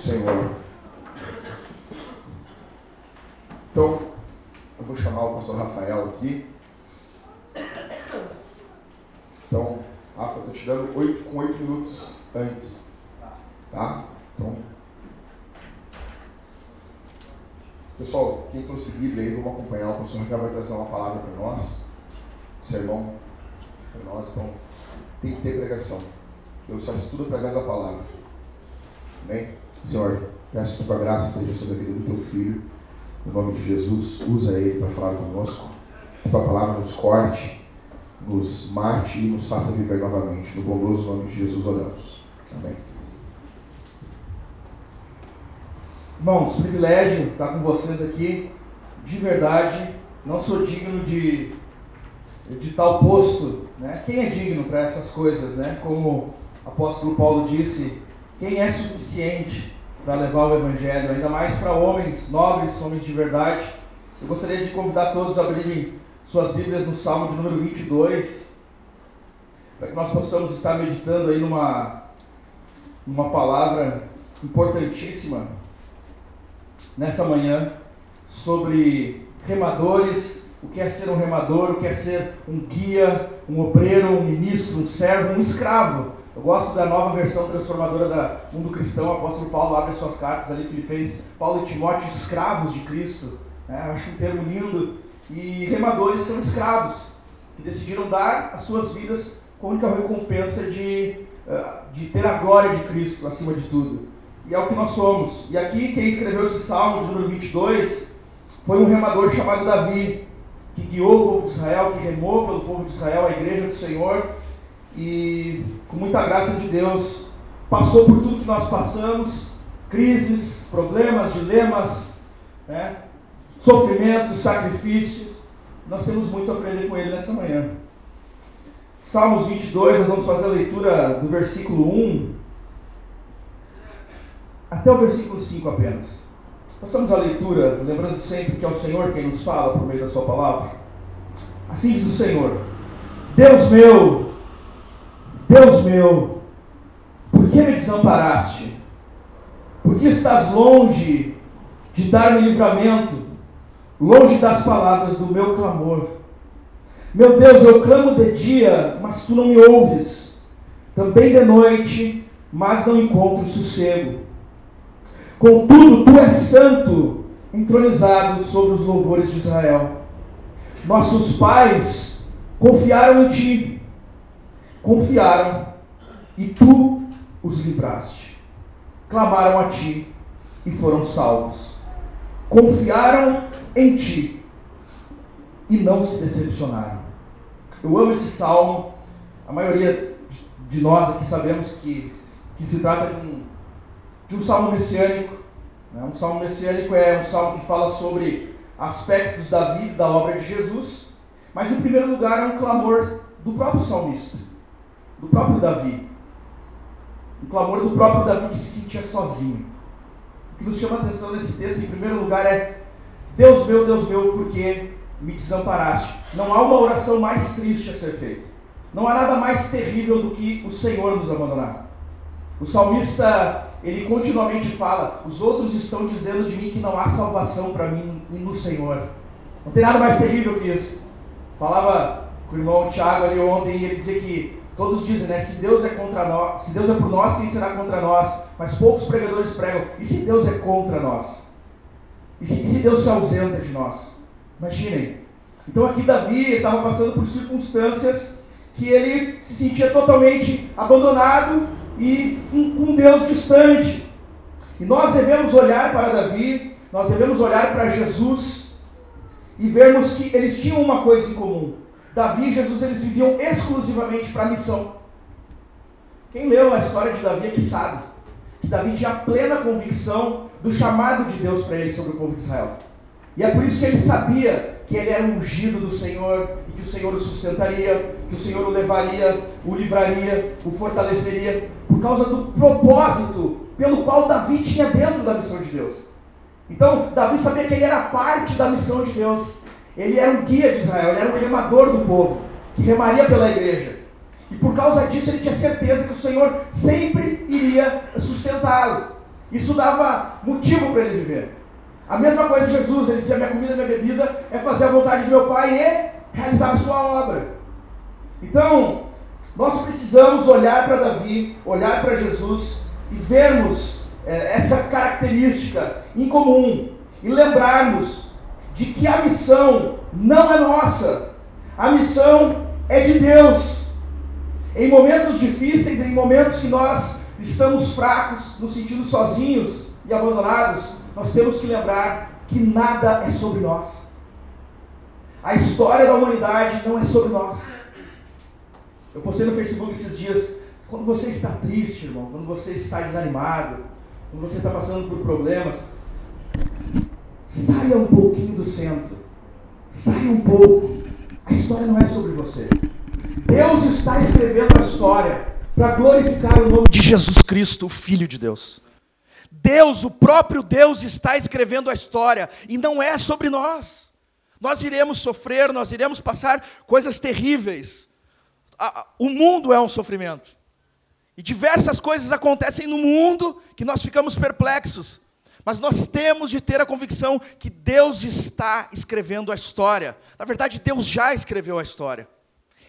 Senhor. Então, eu vou chamar o pastor Rafael aqui. Então, Rafa, estou te dando oito, com oito minutos antes. Tá? Então. Pessoal, quem trouxe Bíblia aí, vamos acompanhar. O pastor Rafael vai trazer uma palavra para nós. Sermão para nós. Então, tem que ter pregação. Deus faz tudo através da palavra. Amém? Senhor, peço que tua graça seja sobre a vida do teu filho. No nome de Jesus, usa ele para falar conosco. Que tua palavra nos corte, nos mate e nos faça viver novamente. No bondoso nome de Jesus oramos. Amém. Irmãos, privilégio estar com vocês aqui. De verdade, não sou digno de, de tal posto. Né? Quem é digno para essas coisas? Né? Como o apóstolo Paulo disse, quem é suficiente para levar o Evangelho, ainda mais para homens nobres, homens de verdade. Eu gostaria de convidar todos a abrirem suas Bíblias no Salmo de número 22, para que nós possamos estar meditando aí numa, numa palavra importantíssima nessa manhã sobre remadores, o que é ser um remador, o que é ser um guia, um obreiro, um ministro, um servo, um escravo. Eu gosto da nova versão transformadora da Mundo Cristão, o apóstolo Paulo abre suas cartas ali, Filipenses, Paulo e Timóteo, escravos de Cristo. Né? Acho um termo lindo. E remadores são escravos, que decidiram dar as suas vidas com a única recompensa de, eh, de ter a glória de Cristo acima de tudo. E é o que nós somos. E aqui quem escreveu esse salmo de número 22 foi um remador chamado Davi, que guiou o povo de Israel, que remou pelo povo de Israel, a igreja do Senhor e com muita graça de Deus passou por tudo que nós passamos, crises, problemas, dilemas, né? sofrimentos, sacrifícios. Nós temos muito a aprender com ele nessa manhã. Salmos 22, nós vamos fazer a leitura do versículo 1 até o versículo 5 apenas. Façamos a leitura, lembrando sempre que é o Senhor quem nos fala por meio da Sua palavra. Assim diz o Senhor: Deus meu, Deus meu, por que me desamparaste? Por que estás longe de dar-me livramento, longe das palavras do meu clamor? Meu Deus, eu clamo de dia, mas tu não me ouves. Também de noite, mas não encontro sossego. Contudo, tu és santo, entronizado sobre os louvores de Israel. Nossos pais confiaram em ti confiaram e tu os livraste. Clamaram a ti e foram salvos. Confiaram em ti e não se decepcionaram. Eu amo esse salmo. A maioria de nós aqui sabemos que, que se trata de um, de um salmo messiânico. Né? Um salmo messiânico é um salmo que fala sobre aspectos da vida, da obra de Jesus. Mas, em primeiro lugar, é um clamor do próprio salmista do próprio Davi. O clamor do próprio Davi que se sentia sozinho. O que nos chama a atenção nesse texto, em primeiro lugar, é Deus meu, Deus meu, porque me desamparaste. Não há uma oração mais triste a ser feita. Não há nada mais terrível do que o Senhor nos abandonar. O salmista, ele continuamente fala: os outros estão dizendo de mim que não há salvação para mim no Senhor. Não tem nada mais terrível que isso. Falava com o irmão Tiago ali ontem e ele dizia que Todos dizem, né? Se Deus é contra nós, se Deus é por nós, quem será contra nós? Mas poucos pregadores pregam. E se Deus é contra nós? E se, se Deus se ausenta de nós? Imaginem. Então aqui Davi estava passando por circunstâncias que ele se sentia totalmente abandonado e com um Deus distante. E nós devemos olhar para Davi, nós devemos olhar para Jesus e vermos que eles tinham uma coisa em comum. Davi e Jesus eles viviam exclusivamente para a missão. Quem leu a história de Davi aqui sabe que Davi tinha plena convicção do chamado de Deus para ele sobre o povo de Israel. E é por isso que ele sabia que ele era ungido do Senhor e que o Senhor o sustentaria, que o Senhor o levaria, o livraria, o fortaleceria, por causa do propósito pelo qual Davi tinha dentro da missão de Deus. Então, Davi sabia que ele era parte da missão de Deus. Ele era um guia de Israel, ele era um remador do povo, que remaria pela igreja. E por causa disso ele tinha certeza que o Senhor sempre iria sustentá-lo. Isso dava motivo para ele viver. A mesma coisa de Jesus, ele dizia: Minha comida, minha bebida é fazer a vontade de meu Pai e realizar a sua obra. Então, nós precisamos olhar para Davi, olhar para Jesus e vermos é, essa característica em comum e lembrarmos de que a missão não é nossa, a missão é de Deus. Em momentos difíceis, em momentos que nós estamos fracos, nos sentindo sozinhos e abandonados, nós temos que lembrar que nada é sobre nós. A história da humanidade não é sobre nós. Eu postei no Facebook esses dias, quando você está triste, irmão, quando você está desanimado, quando você está passando por problemas, saia um pouquinho do centro. Saia um pouco. A história não é sobre você. Deus está escrevendo a história para glorificar o nome de Jesus Cristo, o Filho de Deus. Deus, o próprio Deus, está escrevendo a história e não é sobre nós. Nós iremos sofrer, nós iremos passar coisas terríveis. O mundo é um sofrimento. E diversas coisas acontecem no mundo que nós ficamos perplexos. Mas nós temos de ter a convicção que Deus está escrevendo a história. Na verdade, Deus já escreveu a história.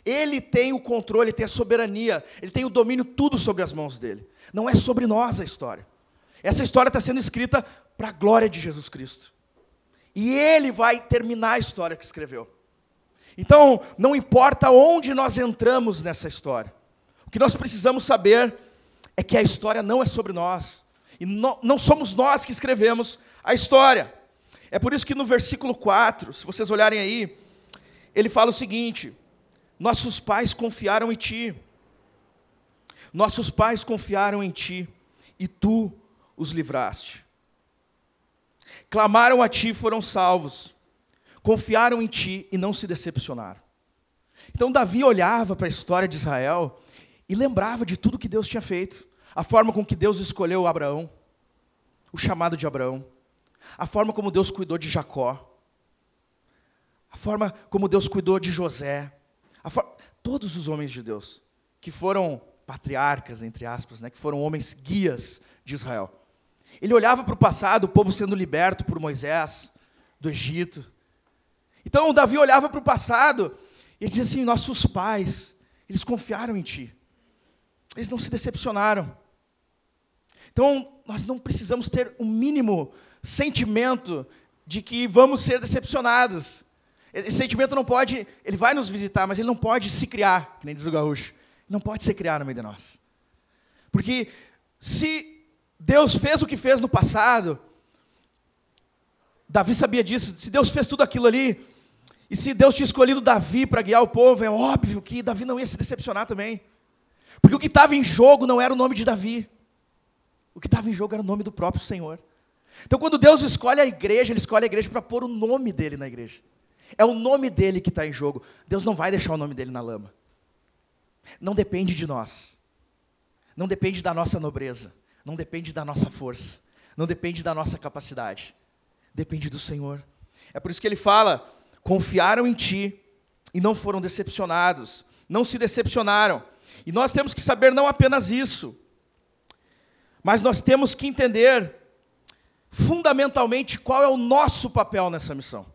Ele tem o controle, ele tem a soberania, ele tem o domínio tudo sobre as mãos dele. Não é sobre nós a história. Essa história está sendo escrita para a glória de Jesus Cristo. E ele vai terminar a história que escreveu. Então, não importa onde nós entramos nessa história, o que nós precisamos saber é que a história não é sobre nós, e não, não somos nós que escrevemos a história. É por isso que no versículo 4, se vocês olharem aí, ele fala o seguinte: nossos pais confiaram em ti. Nossos pais confiaram em ti e tu os livraste. Clamaram a ti e foram salvos. Confiaram em ti e não se decepcionaram. Então Davi olhava para a história de Israel e lembrava de tudo que Deus tinha feito, a forma com que Deus escolheu Abraão, o chamado de Abraão, a forma como Deus cuidou de Jacó, a forma como Deus cuidou de José, todos os homens de Deus, que foram patriarcas, entre aspas, né, que foram homens guias de Israel. Ele olhava para o passado, o povo sendo liberto por Moisés, do Egito. Então Davi olhava para o passado e dizia assim: Nossos pais, eles confiaram em ti, eles não se decepcionaram. Então nós não precisamos ter o um mínimo sentimento de que vamos ser decepcionados. Esse sentimento não pode, ele vai nos visitar, mas ele não pode se criar, que nem diz o gaúcho. Não pode se criar no meio de nós. Porque se Deus fez o que fez no passado, Davi sabia disso, se Deus fez tudo aquilo ali, e se Deus tinha escolhido Davi para guiar o povo, é óbvio que Davi não ia se decepcionar também. Porque o que estava em jogo não era o nome de Davi. O que estava em jogo era o nome do próprio Senhor. Então, quando Deus escolhe a igreja, Ele escolhe a igreja para pôr o nome dele na igreja. É o nome dele que está em jogo. Deus não vai deixar o nome dele na lama. Não depende de nós. Não depende da nossa nobreza. Não depende da nossa força. Não depende da nossa capacidade. Depende do Senhor. É por isso que ele fala: confiaram em ti e não foram decepcionados. Não se decepcionaram. E nós temos que saber não apenas isso, mas nós temos que entender fundamentalmente qual é o nosso papel nessa missão.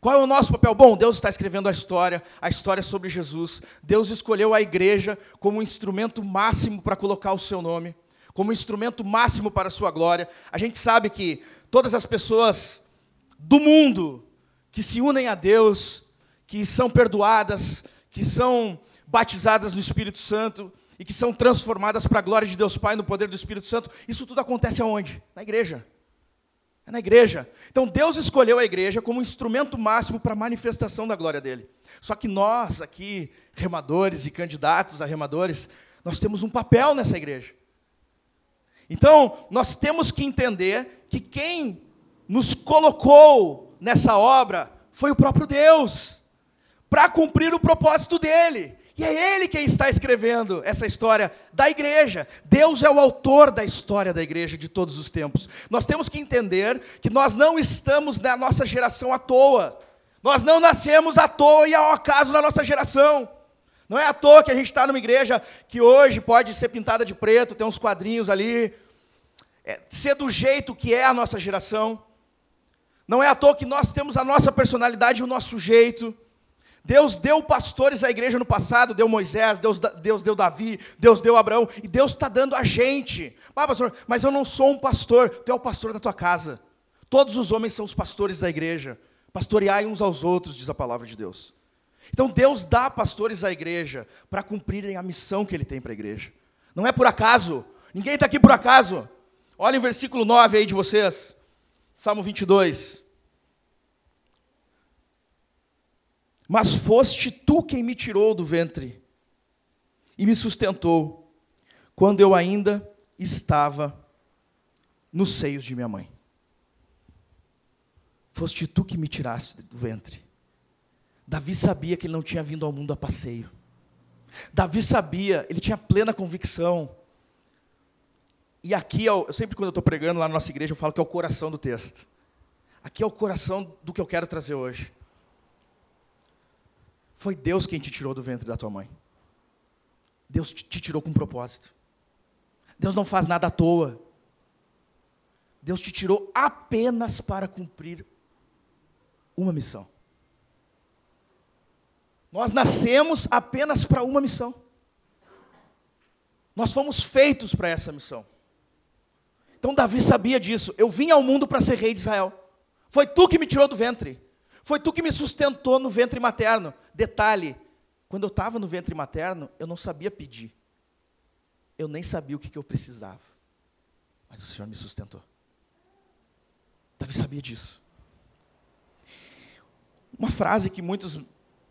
Qual é o nosso papel? Bom, Deus está escrevendo a história, a história sobre Jesus. Deus escolheu a igreja como um instrumento máximo para colocar o seu nome, como um instrumento máximo para a sua glória. A gente sabe que todas as pessoas do mundo que se unem a Deus, que são perdoadas, que são batizadas no Espírito Santo e que são transformadas para a glória de Deus Pai no poder do Espírito Santo, isso tudo acontece aonde? Na igreja. É na igreja. Então Deus escolheu a igreja como um instrumento máximo para a manifestação da glória dele. Só que nós aqui, remadores e candidatos a remadores, nós temos um papel nessa igreja. Então, nós temos que entender que quem nos colocou nessa obra foi o próprio Deus, para cumprir o propósito dele. E é Ele quem está escrevendo essa história da igreja. Deus é o autor da história da igreja de todos os tempos. Nós temos que entender que nós não estamos na nossa geração à toa. Nós não nascemos à toa e ao acaso na nossa geração. Não é à toa que a gente está numa igreja que hoje pode ser pintada de preto, tem uns quadrinhos ali, é, ser do jeito que é a nossa geração. Não é à toa que nós temos a nossa personalidade e o nosso jeito. Deus deu pastores à igreja no passado, deu Moisés, Deus, Deus deu Davi, Deus deu Abraão, e Deus está dando a gente. Ah, pastor, mas eu não sou um pastor, tu é o pastor da tua casa. Todos os homens são os pastores da igreja. Pastoreai uns aos outros, diz a palavra de Deus. Então Deus dá pastores à igreja para cumprirem a missão que Ele tem para a igreja. Não é por acaso. Ninguém está aqui por acaso. Olha o versículo 9 aí de vocês. Salmo 22. Mas foste tu quem me tirou do ventre e me sustentou, quando eu ainda estava nos seios de minha mãe. Foste tu que me tiraste do ventre. Davi sabia que ele não tinha vindo ao mundo a passeio. Davi sabia, ele tinha plena convicção. E aqui, eu sempre quando eu estou pregando lá na nossa igreja, eu falo que é o coração do texto. Aqui é o coração do que eu quero trazer hoje. Foi Deus quem te tirou do ventre da tua mãe. Deus te tirou com um propósito. Deus não faz nada à toa. Deus te tirou apenas para cumprir uma missão. Nós nascemos apenas para uma missão. Nós fomos feitos para essa missão. Então Davi sabia disso. Eu vim ao mundo para ser rei de Israel. Foi tu que me tirou do ventre. Foi tu que me sustentou no ventre materno. Detalhe: quando eu estava no ventre materno, eu não sabia pedir. Eu nem sabia o que, que eu precisava. Mas o Senhor me sustentou. Davi sabia disso. Uma frase que muitos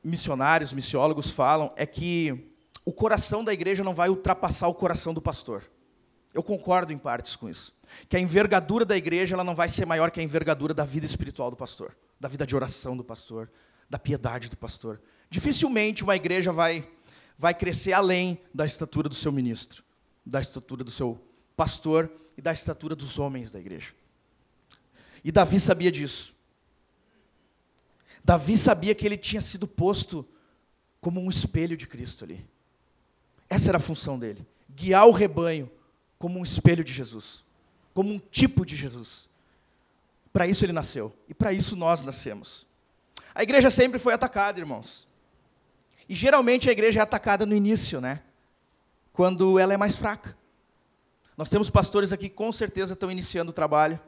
missionários, missiólogos falam é que o coração da igreja não vai ultrapassar o coração do pastor. Eu concordo em partes com isso. Que a envergadura da igreja ela não vai ser maior que a envergadura da vida espiritual do pastor da vida de oração do pastor, da piedade do pastor. Dificilmente uma igreja vai, vai crescer além da estatura do seu ministro, da estatura do seu pastor e da estatura dos homens da igreja. E Davi sabia disso. Davi sabia que ele tinha sido posto como um espelho de Cristo ali. Essa era a função dele: guiar o rebanho como um espelho de Jesus, como um tipo de Jesus. Para isso ele nasceu. E para isso nós nascemos. A igreja sempre foi atacada, irmãos. E geralmente a igreja é atacada no início, né? Quando ela é mais fraca. Nós temos pastores aqui que com certeza estão iniciando o trabalho.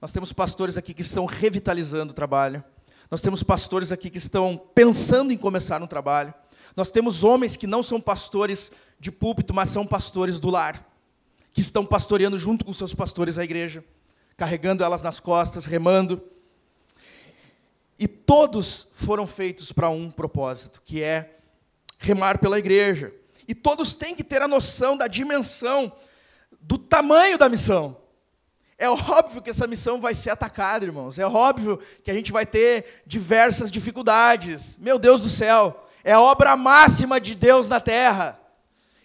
Nós temos pastores aqui que estão revitalizando o trabalho. Nós temos pastores aqui que estão pensando em começar um trabalho. Nós temos homens que não são pastores de púlpito, mas são pastores do lar, que estão pastoreando junto com seus pastores a igreja carregando elas nas costas, remando. E todos foram feitos para um propósito, que é remar pela igreja. E todos têm que ter a noção da dimensão, do tamanho da missão. É óbvio que essa missão vai ser atacada, irmãos. É óbvio que a gente vai ter diversas dificuldades. Meu Deus do céu, é a obra máxima de Deus na terra.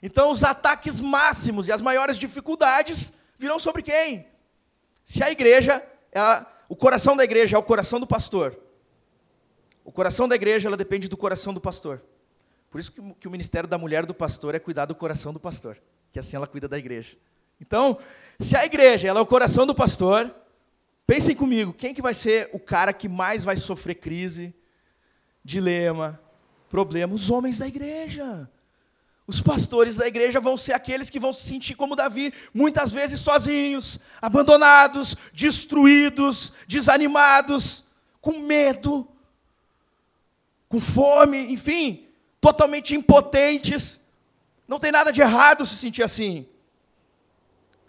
Então, os ataques máximos e as maiores dificuldades virão sobre quem? Se a igreja, ela, o coração da igreja é o coração do pastor, o coração da igreja ela depende do coração do pastor. Por isso que, que o ministério da mulher do pastor é cuidar do coração do pastor, que assim ela cuida da igreja. Então, se a igreja ela é o coração do pastor, pensem comigo, quem que vai ser o cara que mais vai sofrer crise, dilema, problema? Os homens da igreja. Os pastores da igreja vão ser aqueles que vão se sentir como Davi, muitas vezes sozinhos, abandonados, destruídos, desanimados, com medo, com fome, enfim, totalmente impotentes. Não tem nada de errado se sentir assim.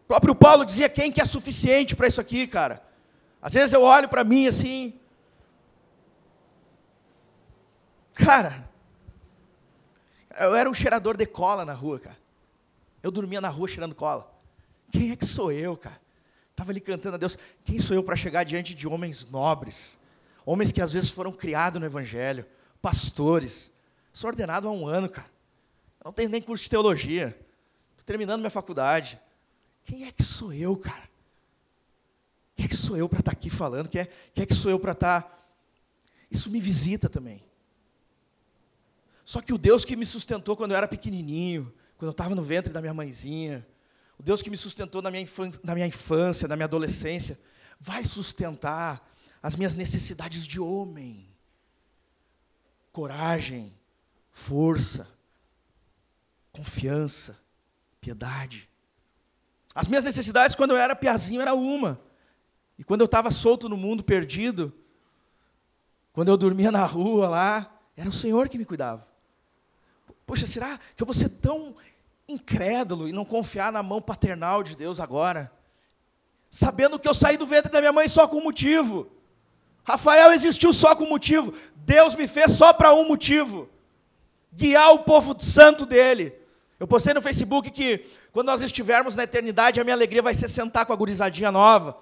O próprio Paulo dizia: quem que é suficiente para isso aqui, cara? Às vezes eu olho para mim assim, cara, eu era um cheirador de cola na rua, cara. Eu dormia na rua cheirando cola. Quem é que sou eu, cara? Estava ali cantando a Deus. Quem sou eu para chegar diante de homens nobres? Homens que às vezes foram criados no Evangelho, pastores. Sou ordenado há um ano, cara. Eu não tenho nem curso de teologia. Estou terminando minha faculdade. Quem é que sou eu, cara? Quem é que sou eu para estar tá aqui falando? Quem é, quem é que sou eu para estar. Tá... Isso me visita também. Só que o Deus que me sustentou quando eu era pequenininho, quando eu estava no ventre da minha mãezinha, o Deus que me sustentou na minha, infância, na minha infância, na minha adolescência, vai sustentar as minhas necessidades de homem. Coragem, força, confiança, piedade. As minhas necessidades quando eu era piazinho era uma. E quando eu estava solto no mundo, perdido, quando eu dormia na rua lá, era o Senhor que me cuidava. Poxa, será que eu vou ser tão incrédulo e não confiar na mão paternal de Deus agora? Sabendo que eu saí do ventre da minha mãe só com um motivo. Rafael existiu só com um motivo. Deus me fez só para um motivo: guiar o povo santo dele. Eu postei no Facebook que quando nós estivermos na eternidade, a minha alegria vai ser sentar com a gurizadinha nova.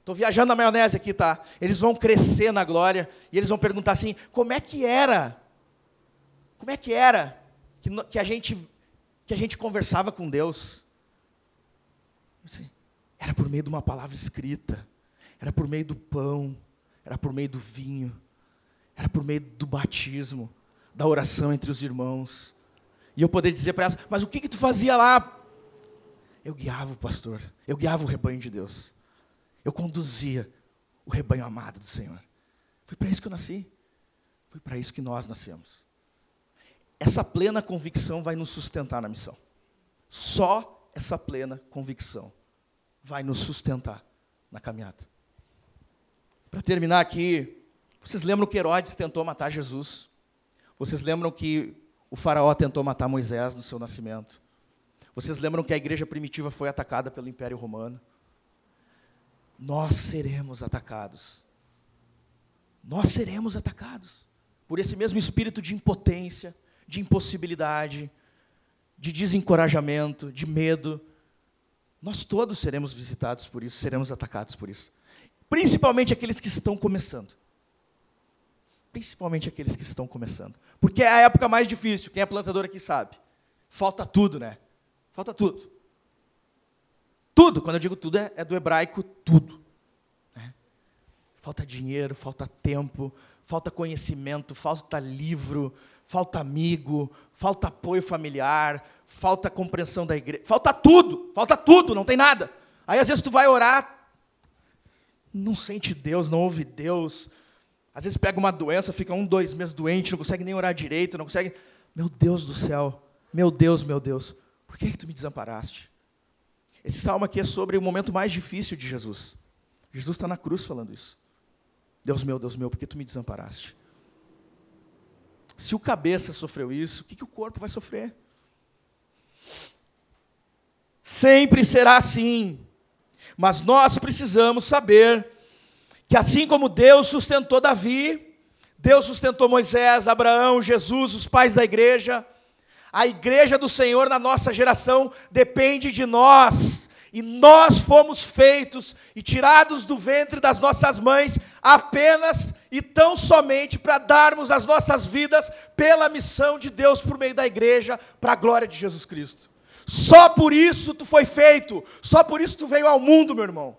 Estou viajando na maionese aqui, tá? Eles vão crescer na glória e eles vão perguntar assim: como é que era? Como é que era que, que a gente que a gente conversava com Deus? Era por meio de uma palavra escrita, era por meio do pão, era por meio do vinho, era por meio do batismo, da oração entre os irmãos. E eu poder dizer para elas: mas o que que tu fazia lá? Eu guiava o pastor, eu guiava o rebanho de Deus. Eu conduzia o rebanho amado do Senhor. Foi para isso que eu nasci. Foi para isso que nós nascemos. Essa plena convicção vai nos sustentar na missão. Só essa plena convicção vai nos sustentar na caminhada. Para terminar aqui, vocês lembram que Herodes tentou matar Jesus? Vocês lembram que o faraó tentou matar Moisés no seu nascimento? Vocês lembram que a igreja primitiva foi atacada pelo Império Romano? nós seremos atacados. Nós seremos atacados por esse mesmo espírito de impotência, de impossibilidade, de desencorajamento, de medo. Nós todos seremos visitados por isso, seremos atacados por isso. Principalmente aqueles que estão começando. Principalmente aqueles que estão começando. Porque é a época mais difícil, quem é plantador aqui sabe. Falta tudo, né? Falta tudo. Tudo, quando eu digo tudo, é, é do hebraico tudo. Né? Falta dinheiro, falta tempo, falta conhecimento, falta livro, falta amigo, falta apoio familiar, falta compreensão da igreja, falta tudo, falta tudo, não tem nada. Aí às vezes tu vai orar, não sente Deus, não ouve Deus. Às vezes pega uma doença, fica um, dois meses doente, não consegue nem orar direito, não consegue. Meu Deus do céu, meu Deus, meu Deus, por que, que tu me desamparaste? Esse salmo aqui é sobre o momento mais difícil de Jesus. Jesus está na cruz falando isso. Deus meu, Deus meu, por que tu me desamparaste? Se o cabeça sofreu isso, o que, que o corpo vai sofrer? Sempre será assim. Mas nós precisamos saber que assim como Deus sustentou Davi, Deus sustentou Moisés, Abraão, Jesus, os pais da igreja, a igreja do Senhor na nossa geração depende de nós. E nós fomos feitos e tirados do ventre das nossas mães apenas e tão somente para darmos as nossas vidas pela missão de Deus por meio da igreja, para a glória de Jesus Cristo. Só por isso tu foi feito, só por isso tu veio ao mundo, meu irmão.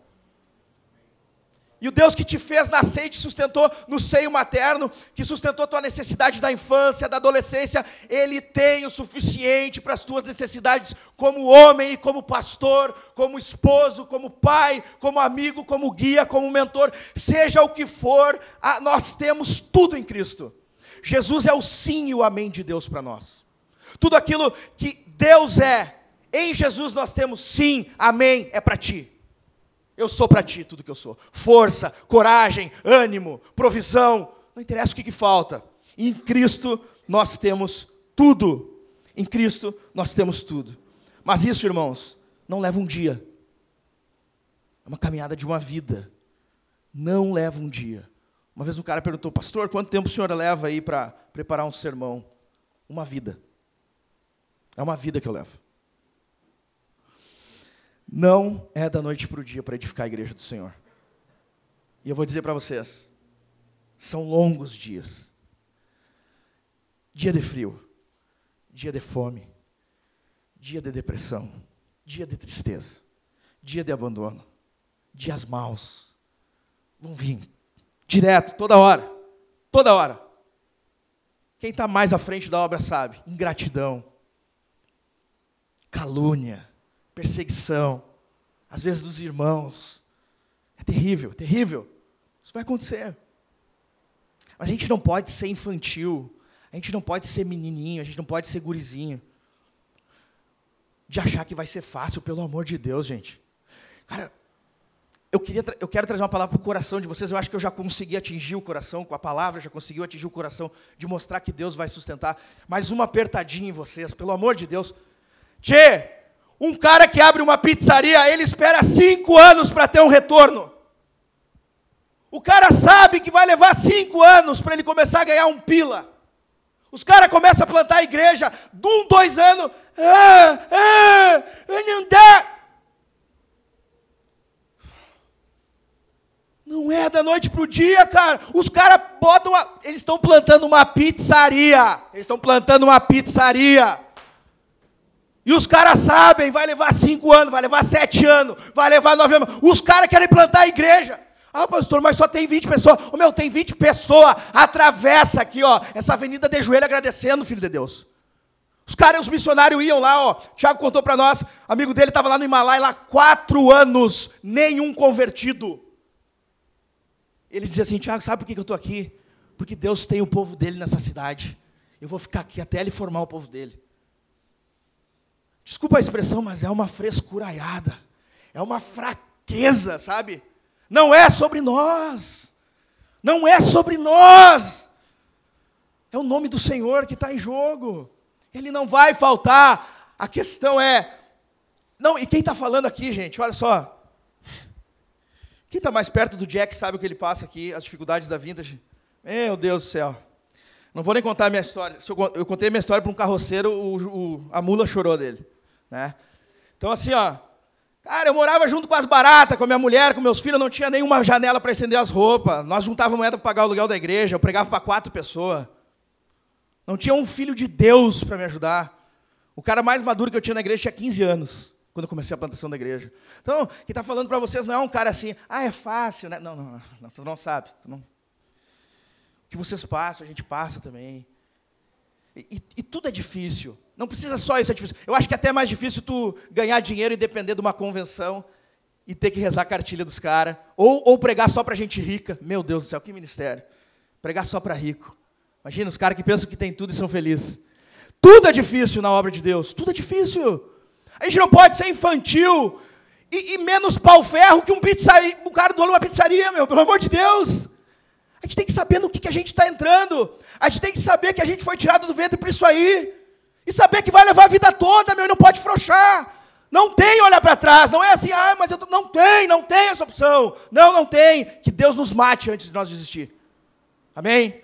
E o Deus que te fez nascer e te sustentou no seio materno, que sustentou tua necessidade da infância, da adolescência, Ele tem o suficiente para as tuas necessidades como homem como pastor, como esposo, como pai, como amigo, como guia, como mentor, seja o que for, nós temos tudo em Cristo. Jesus é o sim e o amém de Deus para nós. Tudo aquilo que Deus é, em Jesus nós temos sim, amém, é para ti. Eu sou para ti tudo que eu sou. Força, coragem, ânimo, provisão. Não interessa o que, que falta. Em Cristo nós temos tudo. Em Cristo nós temos tudo. Mas isso, irmãos, não leva um dia. É uma caminhada de uma vida. Não leva um dia. Uma vez um cara perguntou, pastor, quanto tempo o senhor leva aí para preparar um sermão? Uma vida. É uma vida que eu levo. Não é da noite para o dia para edificar a igreja do Senhor. E eu vou dizer para vocês: são longos dias. Dia de frio, dia de fome, dia de depressão, dia de tristeza, dia de abandono, dias maus. Vão vir direto, toda hora, toda hora. Quem está mais à frente da obra sabe. Ingratidão, calúnia, perseguição, às vezes dos irmãos. É terrível, terrível. Isso vai acontecer. A gente não pode ser infantil, a gente não pode ser menininho, a gente não pode ser gurizinho. De achar que vai ser fácil, pelo amor de Deus, gente. Cara, eu, queria, eu quero trazer uma palavra para o coração de vocês. Eu acho que eu já consegui atingir o coração com a palavra, já conseguiu atingir o coração de mostrar que Deus vai sustentar. Mais uma apertadinha em vocês, pelo amor de Deus. Tchê, um cara que abre uma pizzaria, ele espera cinco anos para ter um retorno. O cara sabe que vai levar cinco anos para ele começar a ganhar um pila. Os caras começam a plantar a igreja, de um, dois anos, ah, ah, não. Não é da noite para o dia, cara. Os caras botam. Uma... Eles estão plantando uma pizzaria. Eles estão plantando uma pizzaria. E os caras sabem, vai levar cinco anos, vai levar sete anos, vai levar nove anos. Os caras querem plantar a igreja. Ah, pastor, mas só tem 20 pessoas. Ô meu, tem 20 pessoas. Atravessa aqui, ó, essa avenida de joelho agradecendo, filho de Deus. Os caras, os missionários iam lá, ó. Tiago contou para nós, amigo dele estava lá no Himalaia, lá quatro anos, nenhum convertido. Ele dizia assim: Tiago, sabe por que eu estou aqui? Porque Deus tem o povo dele nessa cidade. Eu vou ficar aqui até ele formar o povo dele. Desculpa a expressão, mas é uma frescuraiada. É uma fraqueza, sabe? Não é sobre nós. Não é sobre nós. É o nome do Senhor que está em jogo. Ele não vai faltar. A questão é. Não, e quem está falando aqui, gente, olha só. Quem está mais perto do Jack sabe o que ele passa aqui, as dificuldades da vintage. Meu Deus do céu. Não vou nem contar a minha história. Eu contei a minha história para um carroceiro, o, o, a mula chorou dele. Né? Então, assim, ó. Cara, eu morava junto com as baratas, com a minha mulher, com meus filhos, não tinha nenhuma janela para estender as roupas. Nós juntávamos moeda para pagar o aluguel da igreja, eu pregava para quatro pessoas. Não tinha um filho de Deus para me ajudar. O cara mais maduro que eu tinha na igreja tinha 15 anos quando eu comecei a plantação da igreja. Então, quem está falando para vocês não é um cara assim, ah, é fácil, né? Não, não, não, tu não sabe. Tu não... Que vocês passam, a gente passa também. E, e, e, tudo é difícil. Não precisa só isso, é difícil. Eu acho que é até mais difícil tu ganhar dinheiro e depender de uma convenção e ter que rezar a cartilha dos caras. Ou, ou pregar só para gente rica. Meu Deus do céu, que ministério. Pregar só para rico. Imagina os caras que pensam que tem tudo e são felizes. Tudo é difícil na obra de Deus. Tudo é difícil. A gente não pode ser infantil e, e menos pau-ferro que um, pizzaria, um cara dono de uma pizzaria, meu, pelo amor de Deus. A gente tem que saber no que, que a gente está entrando. A gente tem que saber que a gente foi tirado do ventre para isso aí. E saber que vai levar a vida toda, meu, e não pode frouxar. Não tem olhar para trás. Não é assim, ah, mas eu tô... não tem, não tem essa opção. Não, não tem. Que Deus nos mate antes de nós desistir. Amém?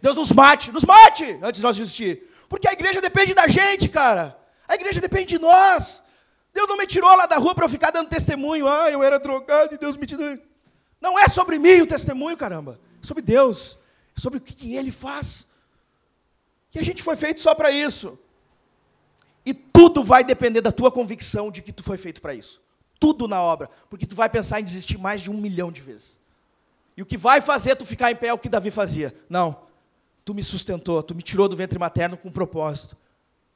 Deus nos mate, nos mate antes de nós desistir. Porque a igreja depende da gente, cara. A igreja depende de nós. Deus não me tirou lá da rua para eu ficar dando testemunho. Ah, eu era drogado e Deus me tirou. Não é sobre mim o testemunho, caramba. Sobre Deus. Sobre o que, que Ele faz. E a gente foi feito só para isso. E tudo vai depender da tua convicção de que tu foi feito para isso. Tudo na obra. Porque tu vai pensar em desistir mais de um milhão de vezes. E o que vai fazer tu ficar em pé é o que Davi fazia. Não. Tu me sustentou, tu me tirou do ventre materno com um propósito.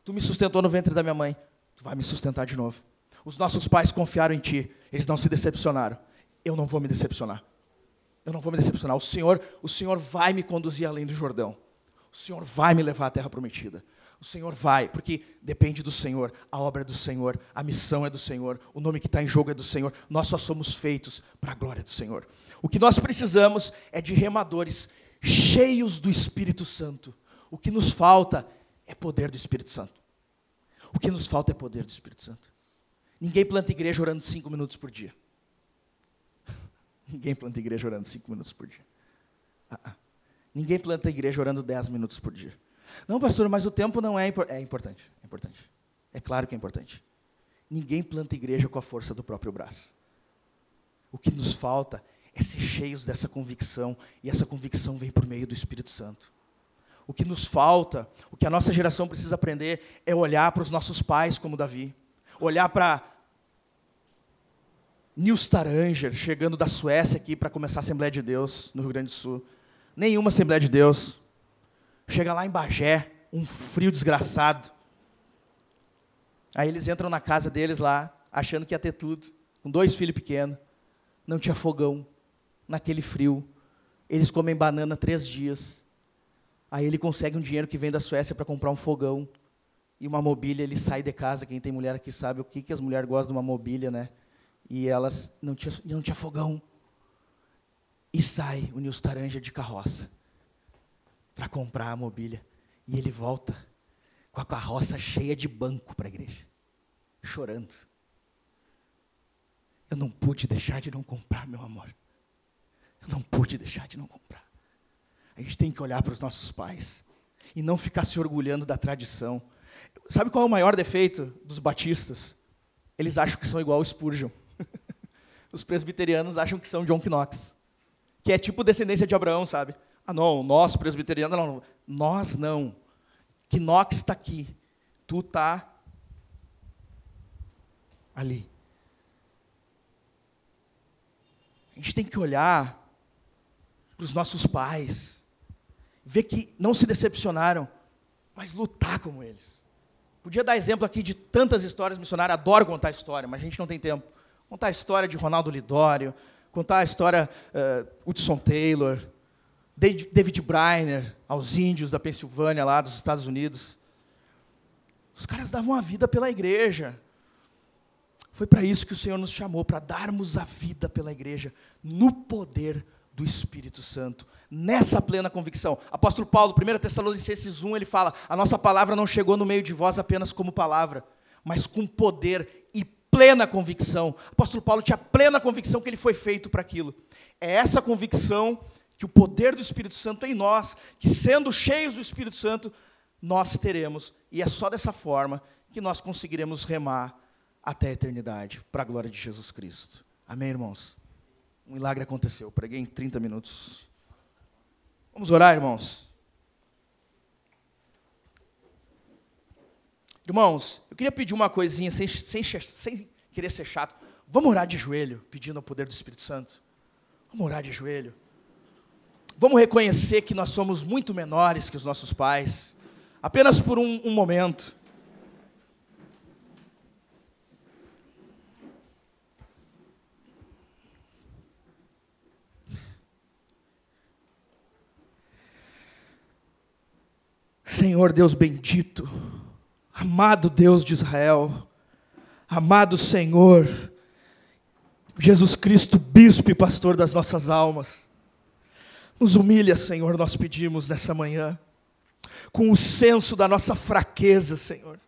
Tu me sustentou no ventre da minha mãe, tu vai me sustentar de novo. Os nossos pais confiaram em ti, eles não se decepcionaram. Eu não vou me decepcionar. Eu não vou me decepcionar. O Senhor, o Senhor vai me conduzir além do Jordão. O Senhor vai me levar à terra prometida. O Senhor vai, porque depende do Senhor, a obra é do Senhor, a missão é do Senhor, o nome que está em jogo é do Senhor, nós só somos feitos para a glória do Senhor. O que nós precisamos é de remadores cheios do Espírito Santo. O que nos falta é poder do Espírito Santo. O que nos falta é poder do Espírito Santo. Ninguém planta igreja orando cinco minutos por dia. Ninguém planta igreja orando cinco minutos por dia. Ah, ah. Ninguém planta igreja orando dez minutos por dia. Não, pastor, mas o tempo não é, é importante. É importante. É claro que é importante. Ninguém planta igreja com a força do próprio braço. O que nos falta é ser cheios dessa convicção, e essa convicção vem por meio do Espírito Santo. O que nos falta, o que a nossa geração precisa aprender é olhar para os nossos pais como Davi, olhar para Nils Taranger, chegando da Suécia aqui para começar a Assembleia de Deus no Rio Grande do Sul. Nenhuma Assembleia de Deus. Chega lá em Bagé, um frio desgraçado. Aí eles entram na casa deles lá, achando que ia ter tudo, com dois filhos pequenos. Não tinha fogão, naquele frio. Eles comem banana três dias. Aí ele consegue um dinheiro que vem da Suécia para comprar um fogão e uma mobília. Ele sai de casa. Quem tem mulher aqui sabe o que, que as mulheres gostam de uma mobília, né? E elas não tinha, não tinha fogão. E sai o Nils Taranja de carroça para comprar a mobília. E ele volta com a carroça cheia de banco para a igreja, chorando. Eu não pude deixar de não comprar, meu amor. Eu não pude deixar de não comprar. A gente tem que olhar para os nossos pais e não ficar se orgulhando da tradição. Sabe qual é o maior defeito dos batistas? Eles acham que são igual o Spurgeon. Os presbiterianos acham que são John Knox, que é tipo descendência de Abraão, sabe? Ah, não, nós presbiterianos não, nós não. Knox está aqui, tu está ali. A gente tem que olhar para os nossos pais, ver que não se decepcionaram, mas lutar como eles. Podia dar exemplo aqui de tantas histórias missionárias, adoro contar história, mas a gente não tem tempo. Contar a história de Ronaldo Lidório, contar a história uh, Hudson Taylor, David Briner, aos índios da Pensilvânia, lá dos Estados Unidos. Os caras davam a vida pela igreja. Foi para isso que o Senhor nos chamou, para darmos a vida pela igreja, no poder do Espírito Santo, nessa plena convicção. Apóstolo Paulo, 1 Tessalonicenses 1, ele fala: A nossa palavra não chegou no meio de vós apenas como palavra, mas com poder plena convicção. Apóstolo Paulo tinha plena convicção que ele foi feito para aquilo. É essa convicção que o poder do Espírito Santo em nós, que sendo cheios do Espírito Santo, nós teremos, e é só dessa forma que nós conseguiremos remar até a eternidade, para a glória de Jesus Cristo. Amém, irmãos? Um milagre aconteceu. Preguei em 30 minutos. Vamos orar, irmãos? Irmãos, eu queria pedir uma coisinha, sem, sem, sem querer ser chato. Vamos orar de joelho, pedindo o poder do Espírito Santo. Vamos orar de joelho. Vamos reconhecer que nós somos muito menores que os nossos pais, apenas por um, um momento. Senhor Deus bendito, amado Deus de Israel, amado Senhor, Jesus Cristo, bispo e pastor das nossas almas, nos humilha, Senhor, nós pedimos nessa manhã, com o senso da nossa fraqueza, Senhor,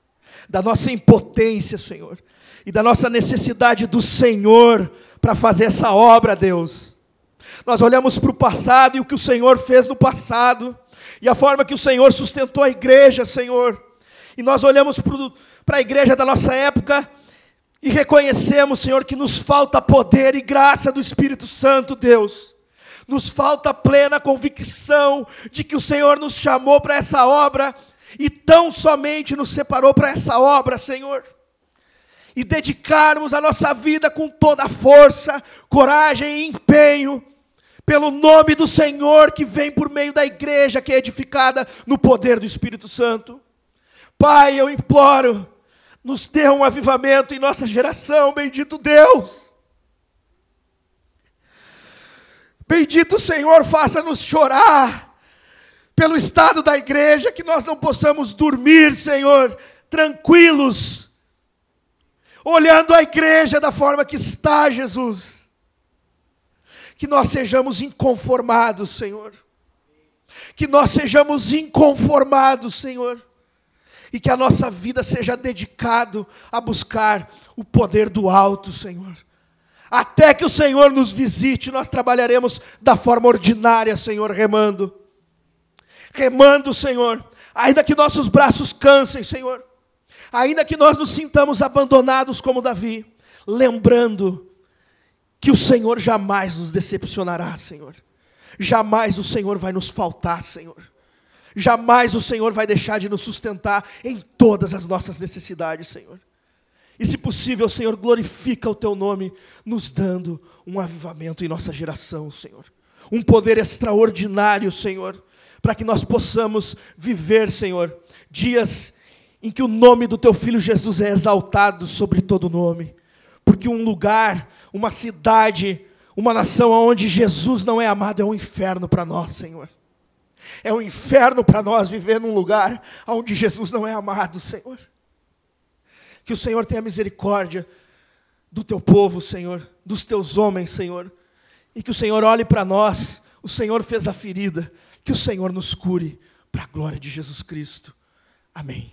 da nossa impotência, Senhor, e da nossa necessidade do Senhor para fazer essa obra, Deus. Nós olhamos para o passado e o que o Senhor fez no passado, e a forma que o Senhor sustentou a igreja, Senhor. E nós olhamos para a igreja da nossa época e reconhecemos, Senhor, que nos falta poder e graça do Espírito Santo, Deus. Nos falta plena convicção de que o Senhor nos chamou para essa obra e tão somente nos separou para essa obra, Senhor. E dedicarmos a nossa vida com toda a força, coragem e empenho pelo nome do Senhor que vem por meio da igreja que é edificada no poder do Espírito Santo. Pai, eu imploro, nos dê um avivamento em nossa geração, bendito Deus. Bendito Senhor, faça-nos chorar pelo estado da igreja, que nós não possamos dormir, Senhor, tranquilos, olhando a igreja da forma que está, Jesus que nós sejamos inconformados, Senhor. Que nós sejamos inconformados, Senhor. E que a nossa vida seja dedicado a buscar o poder do alto, Senhor. Até que o Senhor nos visite, nós trabalharemos da forma ordinária, Senhor, remando. Remando, Senhor. Ainda que nossos braços cansem, Senhor. Ainda que nós nos sintamos abandonados como Davi, lembrando que o Senhor jamais nos decepcionará, Senhor. Jamais o Senhor vai nos faltar, Senhor. Jamais o Senhor vai deixar de nos sustentar em todas as nossas necessidades, Senhor. E se possível, Senhor, glorifica o teu nome, nos dando um avivamento em nossa geração, Senhor. Um poder extraordinário, Senhor, para que nós possamos viver, Senhor, dias em que o nome do teu filho Jesus é exaltado sobre todo nome. Porque um lugar, uma cidade, uma nação onde Jesus não é amado é um inferno para nós, Senhor. É um inferno para nós viver num lugar onde Jesus não é amado, Senhor. Que o Senhor tenha misericórdia do teu povo, Senhor, dos teus homens, Senhor. E que o Senhor olhe para nós. O Senhor fez a ferida. Que o Senhor nos cure para a glória de Jesus Cristo. Amém.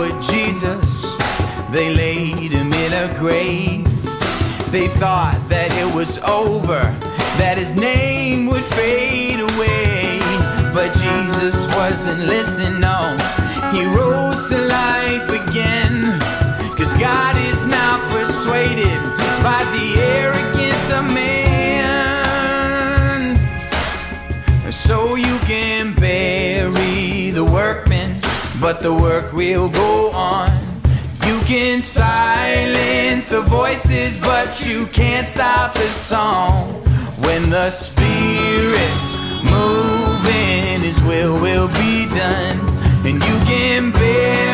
lowered Jesus, they laid him in a grave. They thought that it was over, that his name would fade away. But Jesus wasn't listening, no. He rose to life again. Cause God is not persuaded by the arrogance of man. So you can bury the workmen, but the work will go on. You can silence the voices, but you can't stop the song. When the spirit's moving, His will will be done, and you can bear.